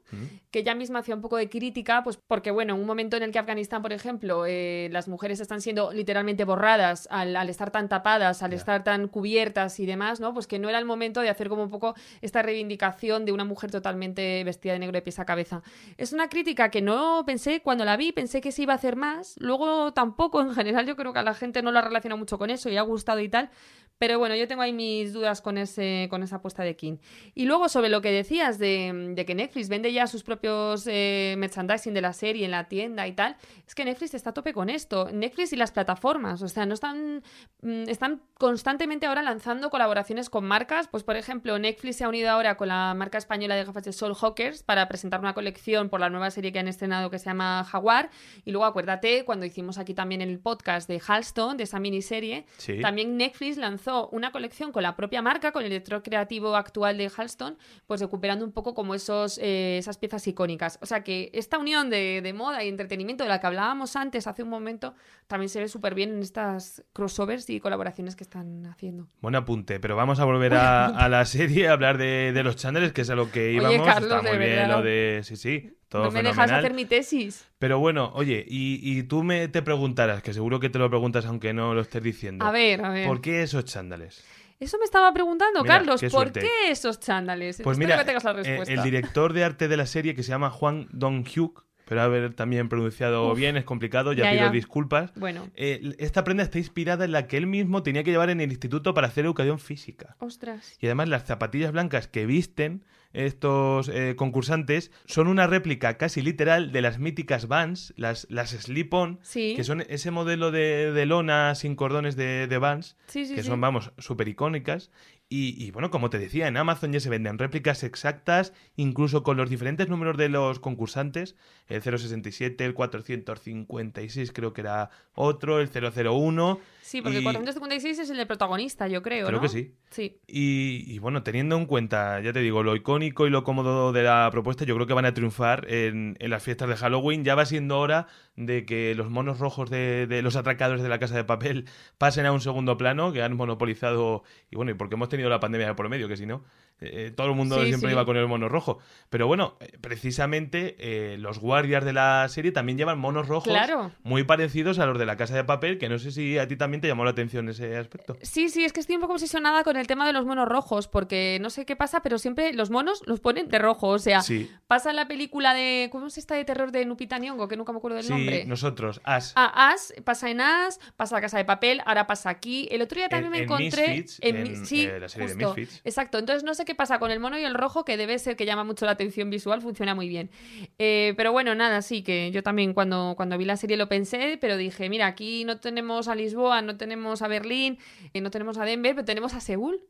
Speaker 1: que ella misma hacía un poco de crítica, pues porque, bueno, en un momento en el que Afganistán, por ejemplo, eh, las mujeres están siendo literalmente borradas al, al estar tan tapadas, al estar tan cubiertas y demás, ¿no? Pues que no era el momento de hacer como un poco esta reivindicación de una mujer totalmente vestida de negro de pies a cabeza. Es una crítica que no pensé, cuando la vi, pensé que se iba a hacer más, luego tampoco, en general, yo creo que a la gente no la relaciona mucho con eso y ha gustado y tal. Pero bueno, yo tengo ahí mis dudas con, ese, con esa apuesta de King. Y luego sobre lo que decías de, de que Netflix vende ya sus propios eh, merchandising de la serie en la tienda y tal, es que Netflix está a tope con esto. Netflix y las plataformas, o sea, no están, mm, están constantemente ahora lanzando colaboraciones con marcas. Pues por ejemplo, Netflix se ha unido ahora con la marca española de gafas de Sol Hawkers para presentar una colección por la nueva serie que han estrenado que se llama Jaguar. Y luego acuérdate, cuando hicimos aquí también el podcast de Halston, de esa miniserie,
Speaker 2: Sí.
Speaker 1: también Netflix lanzó una colección con la propia marca, con el director creativo actual de Halston, pues recuperando un poco como esos, eh, esas piezas icónicas. O sea que esta unión de, de moda y entretenimiento de la que hablábamos antes, hace un momento, también se ve súper bien en estas crossovers y colaboraciones que están haciendo.
Speaker 2: Buen apunte, pero vamos a volver a, a la serie, a hablar de, de los channels, que es a lo que íbamos.
Speaker 1: Carlos,
Speaker 2: Está muy
Speaker 1: de
Speaker 2: bien lo de... Sí, sí, todo
Speaker 1: no me dejas hacer mi tesis.
Speaker 2: Pero bueno, oye, y, y tú me te preguntarás, que seguro que te lo preguntas aunque no lo estés diciendo.
Speaker 1: A ver, a ver.
Speaker 2: ¿Por qué esos chándales?
Speaker 1: Eso me estaba preguntando,
Speaker 2: Mira,
Speaker 1: Carlos.
Speaker 2: qué
Speaker 1: ¿Por qué esos chándales?
Speaker 2: Pues
Speaker 1: Espero
Speaker 2: mira,
Speaker 1: que tengas la
Speaker 2: eh,
Speaker 1: respuesta.
Speaker 2: el director de arte de la serie, que se llama Juan Dong-hyuk, pero haber también pronunciado
Speaker 1: Uf.
Speaker 2: bien, es complicado, ya,
Speaker 1: Ya,
Speaker 2: pido
Speaker 1: ya.
Speaker 2: disculpas.
Speaker 1: Bueno,
Speaker 2: Eh, esta prenda está inspirada en la que él mismo tenía que llevar en el instituto para hacer educación física.
Speaker 1: ostras.
Speaker 2: Y además las zapatillas blancas que visten estos eh, concursantes son una réplica casi literal de las míticas Vans, las, las slip-on,
Speaker 1: Sí.
Speaker 2: que son ese modelo de, de lona sin cordones de, de Vans,
Speaker 1: Sí, sí,
Speaker 2: que son, vamos, súper icónicas. Y, y, bueno, como te decía, en Amazon ya se venden réplicas exactas, incluso con los diferentes números de los concursantes. El 067, el 456 creo que era otro, el 001.
Speaker 1: Sí, porque
Speaker 2: y-
Speaker 1: el 456 es el del protagonista, yo creo,
Speaker 2: Creo
Speaker 1: ¿no?
Speaker 2: que sí.
Speaker 1: Sí.
Speaker 2: Y, y bueno, teniendo en cuenta, ya te digo, lo icónico y lo cómodo de la propuesta, yo creo que van a triunfar en, en las fiestas de Halloween. Ya va siendo hora de que los monos rojos de, de los atracadores de la casa de papel pasen a un segundo plano, que han monopolizado, y bueno, y porque hemos tenido la pandemia de por medio, que si no, eh, todo el mundo
Speaker 1: Sí,
Speaker 2: siempre
Speaker 1: sí.
Speaker 2: iba con el mono rojo. Pero bueno, eh, precisamente eh, los guardias de la serie también llevan monos rojos
Speaker 1: Claro.
Speaker 2: muy parecidos a los de la casa de papel, que no sé si a ti también te llamó la atención ese aspecto.
Speaker 1: Sí, sí, es que estoy un poco obsesionada con el tema de los monos rojos, porque no sé qué pasa, pero siempre los monos los ponen de rojo. O sea,
Speaker 2: Sí,
Speaker 1: pasa la película de. ¿Cómo es esta de terror de Nupita Nyong'o? Que nunca me acuerdo del
Speaker 2: sí,
Speaker 1: nombre.
Speaker 2: nosotros, As.
Speaker 1: Ah, As, pasa en As, pasa a Casa de Papel, ahora pasa aquí. El otro día también
Speaker 2: En-
Speaker 1: me
Speaker 2: en
Speaker 1: encontré.
Speaker 2: Misfits,
Speaker 1: Mi-
Speaker 2: en,
Speaker 1: sí,
Speaker 2: eh, la serie de. Misfits.
Speaker 1: Exacto. Entonces no sé qué pasa con el mono y el rojo, que debe ser que llama mucho la atención visual, funciona muy bien. Eh, pero bueno, nada, sí, que yo también cuando, cuando vi la serie lo pensé, pero dije, mira, aquí no tenemos a Lisboa, no tenemos a Berlín, eh, no tenemos a Denver, pero tenemos a Seúl.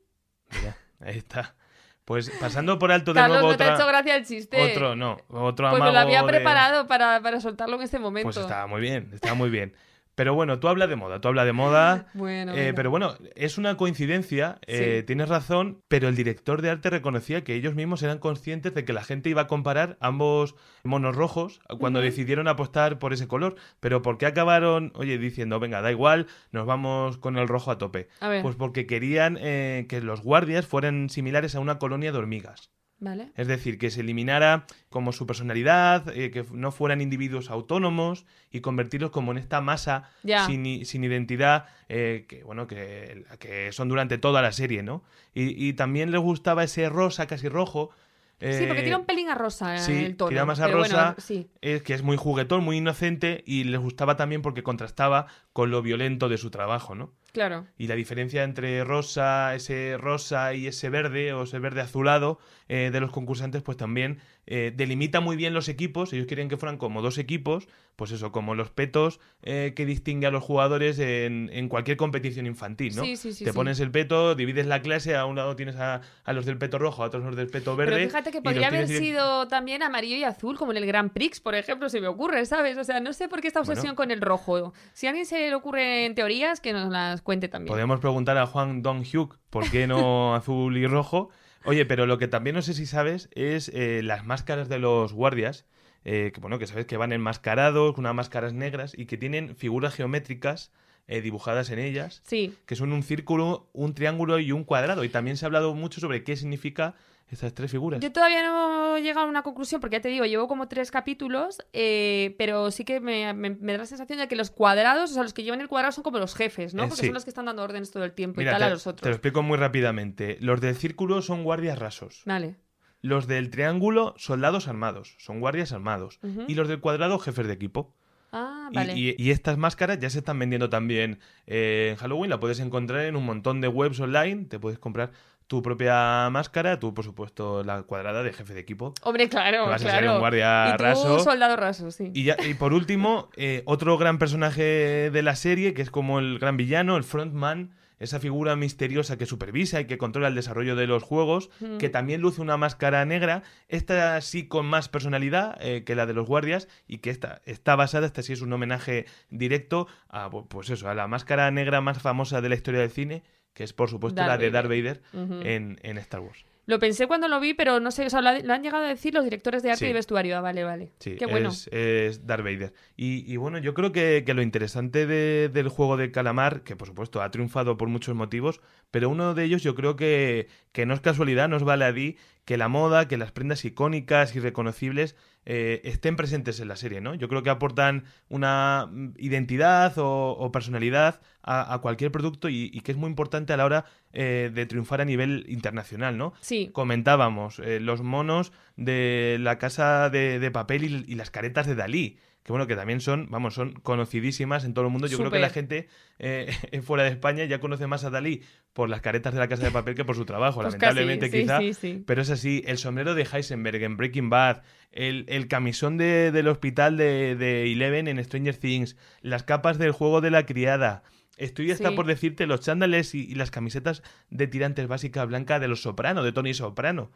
Speaker 2: Mira, ahí está. Pues pasando por alto de
Speaker 1: Carlos,
Speaker 2: nuevo
Speaker 1: no te ha
Speaker 2: otra-
Speaker 1: hecho gracia el chiste.
Speaker 2: otro, no, otro
Speaker 1: Pues me lo
Speaker 2: amago
Speaker 1: había
Speaker 2: de-
Speaker 1: preparado para, para soltarlo en este momento.
Speaker 2: Pues estaba muy bien, estaba muy bien. Pero bueno, tú hablas de moda, tú hablas de moda.
Speaker 1: Bueno,
Speaker 2: eh, pero bueno, es una coincidencia, eh,
Speaker 1: Sí.
Speaker 2: tienes razón, pero el director de arte reconocía que ellos mismos eran conscientes de que la gente iba a comparar ambos monos rojos cuando decidieron apostar por ese color. Pero ¿por qué acabaron, oye, diciendo, venga, da igual, nos vamos con el rojo a tope?
Speaker 1: A ver,
Speaker 2: Pues porque querían eh, que los guardias fueran similares a una colonia de hormigas.
Speaker 1: Vale.
Speaker 2: Es decir, que se eliminara como su personalidad, eh, que no fueran individuos autónomos y convertirlos como en esta masa sin, sin identidad eh, que, bueno, que, que son durante toda la serie, ¿no? Y, y también les gustaba ese rosa casi rojo.
Speaker 1: Sí, porque
Speaker 2: eh,
Speaker 1: tira un pelín a rosa
Speaker 2: sí,
Speaker 1: el tono.
Speaker 2: tira más a
Speaker 1: bueno,
Speaker 2: rosa.
Speaker 1: sí.
Speaker 2: es que es muy juguetón, muy inocente y les gustaba también porque contrastaba con lo violento de su trabajo, ¿no?
Speaker 1: Claro.
Speaker 2: Y la diferencia entre rosa, ese rosa y ese verde o ese verde azulado eh, de los concursantes, pues también eh, delimita muy bien los equipos. Ellos querían que fueran como dos equipos, pues eso, como los petos eh, que distingue a los jugadores en, en cualquier competición infantil, ¿no?
Speaker 1: Sí, sí, sí,
Speaker 2: Te pones el peto, divides la clase, a un lado tienes a, a los del peto rojo, a otros los del peto verde.
Speaker 1: Pero fíjate que podría haber
Speaker 2: tienes
Speaker 1: sido también amarillo y azul, como en el Grand Prix, por ejemplo, se me ocurre, ¿sabes? O sea, no sé por qué esta
Speaker 2: Bueno.
Speaker 1: obsesión con el rojo. Si a alguien se le ocurre en teorías, que nos las cuente también.
Speaker 2: Podemos preguntar a Juan Dong-hyuk por qué no azul y rojo. Oye, pero lo que también no sé si sabes es eh, las máscaras de los guardias. eh, que bueno, que sabes que van enmascarados, con unas máscaras negras y que tienen figuras geométricas eh, dibujadas en ellas,
Speaker 1: Sí,
Speaker 2: que son un círculo, un triángulo y un cuadrado. Y también se ha hablado mucho sobre qué significa estas tres figuras.
Speaker 1: Yo todavía no he llegado a una conclusión, porque ya te digo, llevo como tres capítulos, eh, pero sí que me, me- me da la sensación de que los cuadrados, o sea, los que llevan el cuadrado son como los jefes, ¿no?
Speaker 2: Eh,
Speaker 1: Porque
Speaker 2: sí.
Speaker 1: son los que están dando órdenes todo el tiempo
Speaker 2: Mira,
Speaker 1: y tal
Speaker 2: te,
Speaker 1: a los
Speaker 2: te lo
Speaker 1: otros.
Speaker 2: explico muy rápidamente. Los del círculo son guardias rasos.
Speaker 1: Vale.
Speaker 2: Los del triángulo, soldados armados. Son guardias armados. Y los del cuadrado, jefes de equipo.
Speaker 1: Ah,
Speaker 2: Y-
Speaker 1: vale.
Speaker 2: Y, y estas máscaras ya se están vendiendo también eh, en Halloween. La puedes encontrar en un montón de webs online. Te puedes comprar tu propia máscara. Tú, por supuesto, la cuadrada de jefe de equipo.
Speaker 1: Hombre, claro,
Speaker 2: vas a ser
Speaker 1: claro.
Speaker 2: un guardia
Speaker 1: y tú,
Speaker 2: raso.
Speaker 1: soldado raso, sí.
Speaker 2: Y, ya, y por último, eh, otro gran personaje de la serie, que es como el gran villano, el frontman, esa figura misteriosa que supervisa y que controla el desarrollo de los juegos,
Speaker 1: Mm.
Speaker 2: que también luce una máscara negra, esta sí con más personalidad eh, que la de los guardias, y que esta está basada, esta sí es un homenaje directo a, pu- pues eso, a la máscara negra más famosa de la historia del cine, que es por supuesto
Speaker 1: Darth
Speaker 2: la de Darth
Speaker 1: Vader.
Speaker 2: En, en Star Wars.
Speaker 1: Lo pensé cuando lo vi, pero no sé, o sea, lo, ha- lo han llegado a decir los directores de arte
Speaker 2: Sí.
Speaker 1: y vestuario. Ah, vale, vale.
Speaker 2: Sí,
Speaker 1: Qué bueno.
Speaker 2: es, es Darth Vader. Y, y bueno, yo creo que, que lo interesante de- del juego de calamar, que por supuesto ha triunfado por muchos motivos, pero uno de ellos yo creo que, que no es casualidad, no es baladí, que la moda, que las prendas icónicas y reconocibles eh, estén presentes en la serie, ¿no? Yo creo que aportan una mm, identidad o, o personalidad a, a cualquier producto y, y que es muy importante a la hora eh, de triunfar a nivel internacional, ¿no?
Speaker 1: Sí.
Speaker 2: comentábamos eh, los monos de la casa de, de papel y, y las caretas de Dalí. Que bueno, que también son, vamos, son conocidísimas en todo el mundo. Yo creo que la gente eh, fuera de España ya conoce más a Dalí por las caretas de la casa de papel que por su trabajo,
Speaker 1: Pues
Speaker 2: lamentablemente
Speaker 1: casi, sí,
Speaker 2: quizá.
Speaker 1: sí, sí.
Speaker 2: Pero es así, el sombrero de Heisenberg en Breaking Bad, el, el camisón de- del hospital de, de Eleven en Stranger Things, las capas del juego de la criada. Estoy hasta por decirte los chándales y, y las camisetas de tirantes básica blanca de los Soprano, de Tony Soprano.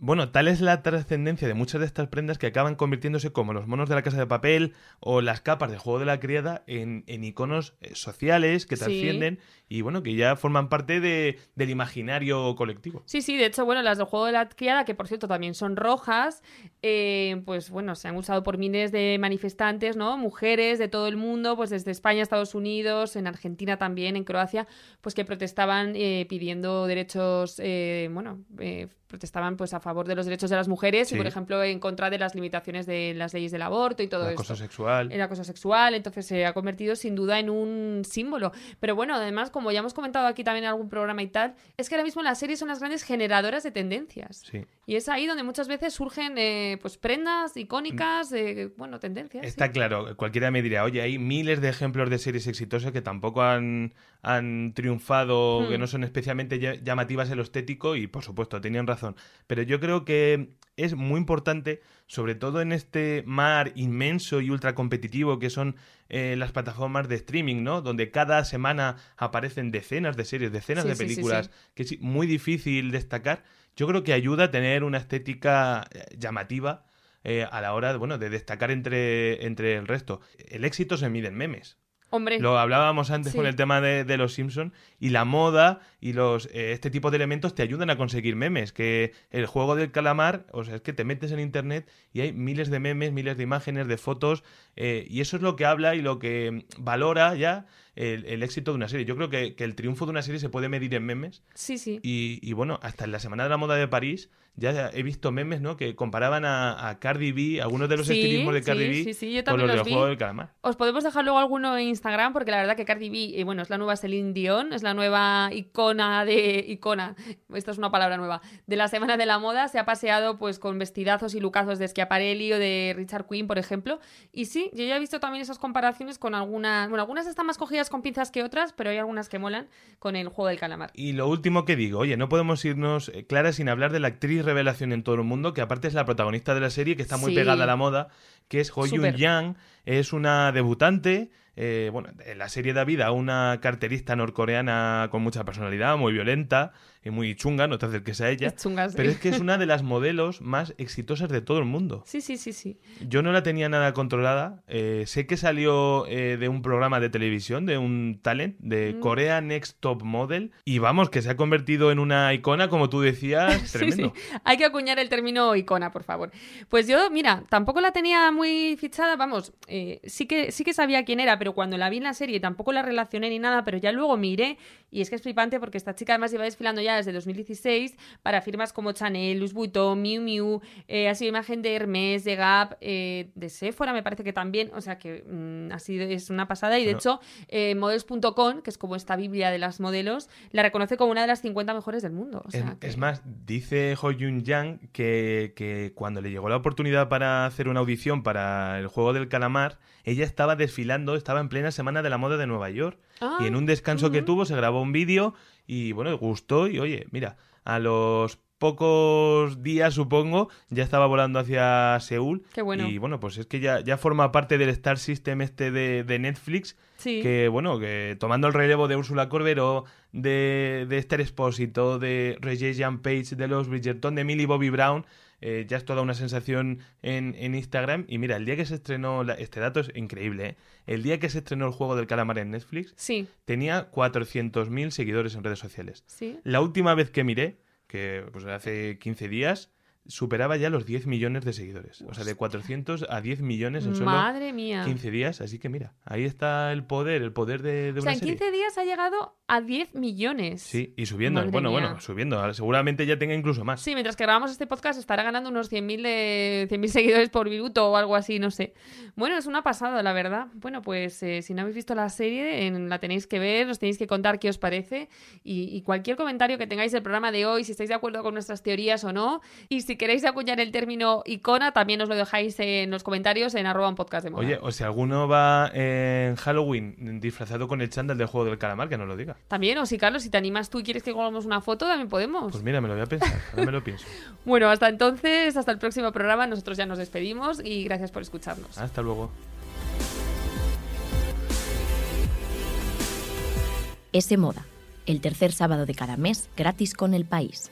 Speaker 2: Bueno, tal es la trascendencia de muchas de estas prendas que acaban convirtiéndose como los monos de la casa de papel o las capas del juego de la criada en, en iconos eh, sociales que
Speaker 1: Sí.
Speaker 2: trascienden y bueno, que ya forman parte de- del imaginario colectivo.
Speaker 1: Sí, sí, de hecho, bueno, las del juego de la criada, que por cierto también son rojas, eh, pues bueno, se han usado por miles de manifestantes, ¿no? Mujeres de todo el mundo, pues desde España, Estados Unidos, en Argentina también, en Croacia, pues que protestaban eh, pidiendo derechos, eh, bueno, eh, protestaban pues a favor de los derechos de las mujeres
Speaker 2: Sí.
Speaker 1: y, por ejemplo, en contra de las limitaciones de las leyes del aborto y todo
Speaker 2: La
Speaker 1: esto
Speaker 2: cosa sexual.
Speaker 1: el acoso sexual, entonces se ha convertido sin duda en un símbolo. Pero bueno, además, como ya hemos comentado aquí también en algún programa y tal, es que ahora mismo las series son las grandes generadoras de tendencias.
Speaker 2: Sí.
Speaker 1: Y es ahí donde muchas veces surgen eh, pues prendas icónicas, de, bueno, tendencias. sí.
Speaker 2: Está claro, cualquiera me dirá, oye, hay miles de ejemplos de series exitosas que tampoco han, han triunfado,
Speaker 1: Hmm.
Speaker 2: que no son especialmente lla- llamativas en lo estético y por supuesto, tenían razón. Pero yo creo que es muy importante, sobre todo en este mar inmenso y ultra competitivo que son eh, las plataformas de streaming, ¿no? Donde cada semana aparecen decenas de series, decenas
Speaker 1: Sí,
Speaker 2: de
Speaker 1: sí,
Speaker 2: películas,
Speaker 1: sí.
Speaker 2: que es muy difícil destacar. Yo creo que ayuda a tener una estética eh, llamativa eh, a la hora de, bueno, de destacar entre, entre el resto. El éxito se mide en memes.
Speaker 1: Hombre,
Speaker 2: Lo hablábamos antes
Speaker 1: Sí.
Speaker 2: con el tema de, de los Simpson y la moda y los eh, este tipo de elementos te ayudan a conseguir memes. Que el juego del calamar, o sea, es que te metes en internet y hay miles de memes, miles de imágenes, de fotos eh, y eso es lo que habla y lo que valora ya el, el éxito de una serie. Yo creo que, que el triunfo de una serie se puede medir en memes
Speaker 1: sí, sí.
Speaker 2: y, y bueno, hasta en la Semana de la Moda de París ya he visto memes, ¿no? Que comparaban a, a Cardi B, algunos de los
Speaker 1: Sí,
Speaker 2: estilismos de Cardi
Speaker 1: sí,
Speaker 2: B
Speaker 1: sí, sí, yo
Speaker 2: con los
Speaker 1: los
Speaker 2: del
Speaker 1: vi.
Speaker 2: juego del calamar.
Speaker 1: Os podemos dejar luego alguno en Instagram porque la verdad que Cardi B, eh, bueno, es la nueva Celine Dion, es la nueva icona de icona, esta es una palabra nueva, de la Semana de la Moda, se ha paseado pues con vestidazos y lucazos de Schiaparelli o de Richard Quinn, por ejemplo. Y sí, yo ya he visto también esas comparaciones con algunas, bueno, algunas están más cogidas con pinzas que otras, pero hay algunas que molan con el juego del calamar.
Speaker 2: Y lo último que digo, oye, no podemos irnos eh, clara sin hablar de la actriz revelación en todo el mundo, que aparte es la protagonista de la serie, que está muy
Speaker 1: Sí.
Speaker 2: pegada a la moda, que es Ho
Speaker 1: Súper.
Speaker 2: Yang, es una debutante. Eh, bueno, en la serie da vida a una carterista norcoreana con mucha personalidad, muy violenta y muy chunga, no te acerques a ella.
Speaker 1: Es chunga, sí.
Speaker 2: Pero es que es una de las modelos más exitosas de todo el mundo.
Speaker 1: Sí, sí, sí, sí.
Speaker 2: Yo no la tenía nada controlada. eh, sé que salió eh, de un programa de televisión, de un talent, de
Speaker 1: Mm.
Speaker 2: Corea Next Top Model. Y vamos, que se ha convertido en una icona, como tú decías,
Speaker 1: Sí,
Speaker 2: tremendo.
Speaker 1: sí. Hay que acuñar el término icona, por favor. Pues yo, mira, tampoco la tenía muy fichada, vamos, eh, sí, que, sí que sabía quién era, pero cuando la vi en la serie tampoco la relacioné ni nada, pero ya luego miré y es que es flipante porque esta chica además lleva desfilando ya desde 2016 para firmas como Chanel, Louis Vuitton, Miu Miu, eh, ha sido imagen de Hermès, de Gap, eh, de Sephora me parece que también, o sea que mm, ha sido, es una pasada y de
Speaker 2: Bueno.
Speaker 1: hecho eh, models.com, que es como esta biblia de las modelos, la reconoce como una de las 50 mejores del mundo. O
Speaker 2: Es,
Speaker 1: sea, que-
Speaker 2: es más, dice Ho Yun Yang que, que cuando le llegó la oportunidad para hacer una audición para el juego del calamar, ella estaba desfilando, estaba en plena semana de la moda de Nueva York.
Speaker 1: Ah,
Speaker 2: Y en un descanso que tuvo se grabó un vídeo y bueno, gustó y oye, mira, a los pocos días supongo ya estaba volando hacia Seúl
Speaker 1: Qué bueno.
Speaker 2: y bueno, pues es que ya, ya forma parte del Star System este de, de Netflix
Speaker 1: Sí.
Speaker 2: que bueno, que tomando el relevo de Úrsula Corberó, de, de Esther Espósito, de Regé Jean Page, de los Bridgerton, de Millie Bobby Brown, eh, ya es toda una sensación en, en Instagram. Y mira, el día que se estrenó, la- este dato es increíble, ¿eh? el día que se estrenó el juego del calamar en Netflix,
Speaker 1: Sí,
Speaker 2: tenía 400.000 seguidores en redes sociales.
Speaker 1: sí.
Speaker 2: La última vez que miré, que pues hace 15 días, superaba ya los 10 millones de seguidores. O sea, de 400 a 10 millones en solo
Speaker 1: Madre mía.
Speaker 2: 15 días. Así que mira, ahí está el poder, el poder de, de
Speaker 1: o sea,
Speaker 2: una
Speaker 1: en
Speaker 2: serie.
Speaker 1: 15 días ha llegado a 10 millones.
Speaker 2: Sí, y subiendo.
Speaker 1: Madre
Speaker 2: bueno,
Speaker 1: mía.
Speaker 2: bueno, subiendo. Seguramente ya tenga incluso más.
Speaker 1: Sí, mientras que grabamos este podcast estará ganando unos 100.000 de 100.000 seguidores por minuto o algo así, no sé. Bueno, es una pasada, la verdad. Bueno, pues eh, si no habéis visto la serie, en- la tenéis que ver, os tenéis que contar qué os parece y, y cualquier comentario que tengáis del programa de hoy, si estáis de acuerdo con nuestras teorías o no. Y si queréis acuñar el término icona, también os lo dejáis en los comentarios en arroba un podcast de moda.
Speaker 2: Oye, o si alguno va en Halloween disfrazado con el chándal del juego del calamar, que nos lo diga.
Speaker 1: También, o si Carlos, si te animas tú y quieres que colgamos una foto, también podemos.
Speaker 2: Pues mira, me lo voy a pensar. Ahora me lo pienso.
Speaker 1: Bueno, hasta entonces, hasta el próximo programa. Nosotros ya nos despedimos y gracias por escucharnos.
Speaker 2: Hasta luego.
Speaker 3: Ese Moda, el tercer sábado de cada mes, gratis con el país.